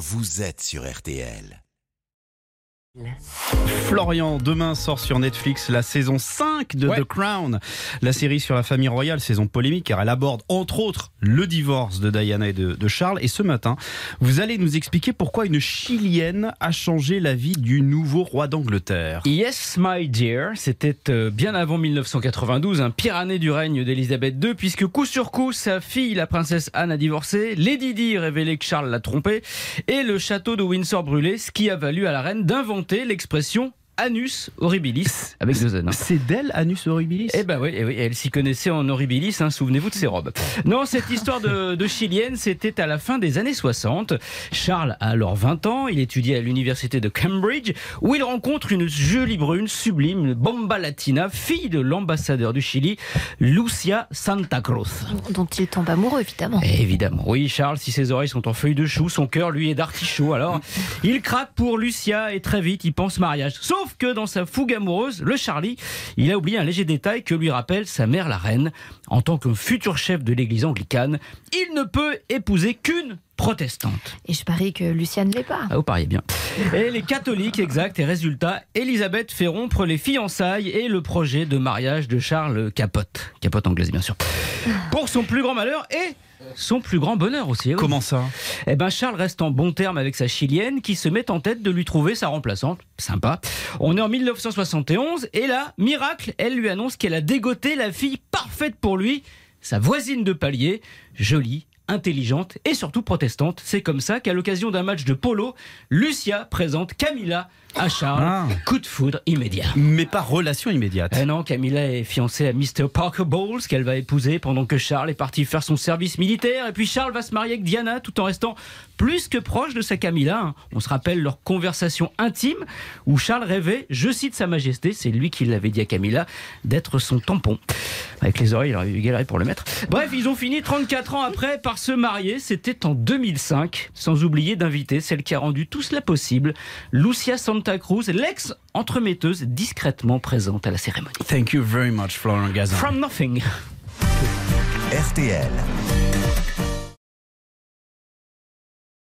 vous êtes sur RTL. Florian, demain sort sur Netflix la saison 5 de Ouais. The Crown, la série sur la famille royale, saison polémique car elle aborde entre autres le divorce de Diana et de, de Charles. Et ce matin, vous allez nous expliquer pourquoi une Chilienne a changé la vie du nouveau roi d'Angleterre. Yes, my dear, c'était euh, bien avant 1992, un pire année du règne d'Elisabeth II, puisque coup sur coup, sa fille, la princesse Anne, a divorcé, Lady Di révélait que Charles l'a trompée, et le château de Windsor brûlé, ce qui a valu à la reine d'inventer l'expression anus horribilis, avec deux N. hein. C'est d'elle, Anus Horribilis Eh ben oui, eh oui, elle s'y connaissait en horribilis, hein, souvenez-vous de ses robes. Non, cette histoire de, de chilienne, c'était à la fin des années 60. Charles a alors 20 ans, il étudie à l'université de Cambridge, où il rencontre une jolie brune, sublime, une bomba latina, fille de l'ambassadeur du Chili, Lucia Santa Cruz. dont il tombe amoureux, évidemment. Évidemment, oui, Charles, si ses oreilles sont en feuilles de chou, son cœur, lui, est d'artichaut. Alors, il craque pour Lucia et très vite, il pense mariage. Sauf que dans sa fougue amoureuse, le Charlie, il a oublié un léger détail que lui rappelle sa mère, la reine. En tant que futur chef de l'église anglicane, il ne peut épouser qu'une protestante. Et je parie que Lucien ne l'est pas. Ah, vous pariez bien. Et les catholiques, exact. Et résultat, Elisabeth fait rompre les fiançailles et le projet de mariage de Charles capote. Capote anglaise, bien sûr. Pour son plus grand malheur et son plus grand bonheur aussi. oui. Comment ça? Eh ben Charles reste en bon terme avec sa chilienne qui se met en tête de lui trouver sa remplaçante. Sympa. On est en 1971 et là, miracle, elle lui annonce qu'elle a dégoté la fille parfaite pour lui, sa voisine de palier, jolie, intelligente et surtout protestante. C'est comme ça qu'à l'occasion d'un match de polo, Lucia présente Camilla à Charles. Ah. Coup de foudre immédiat. Mais pas relation immédiate. Eh non, Camilla est fiancée à Mr. Parker Bowles qu'elle va épouser pendant que Charles est parti faire son service militaire. Et puis Charles va se marier avec Diana tout en restant plus que proche de sa Camilla. hein. On se rappelle leur conversation intime où Charles rêvait, je cite Sa Majesté, c'est lui qui l'avait dit à Camilla, d'être son tampon. Avec les oreilles, il aurait eu galéré pour le mettre. Bref, ils ont fini 34 ans après par se marier. C'était en 2005. Sans oublier d'inviter celle qui a rendu tout cela possible, Lucia Santa Cruz, l'ex-entremetteuse discrètement présente à la cérémonie. Thank you very much, Florian Gazan. From nothing. RTL.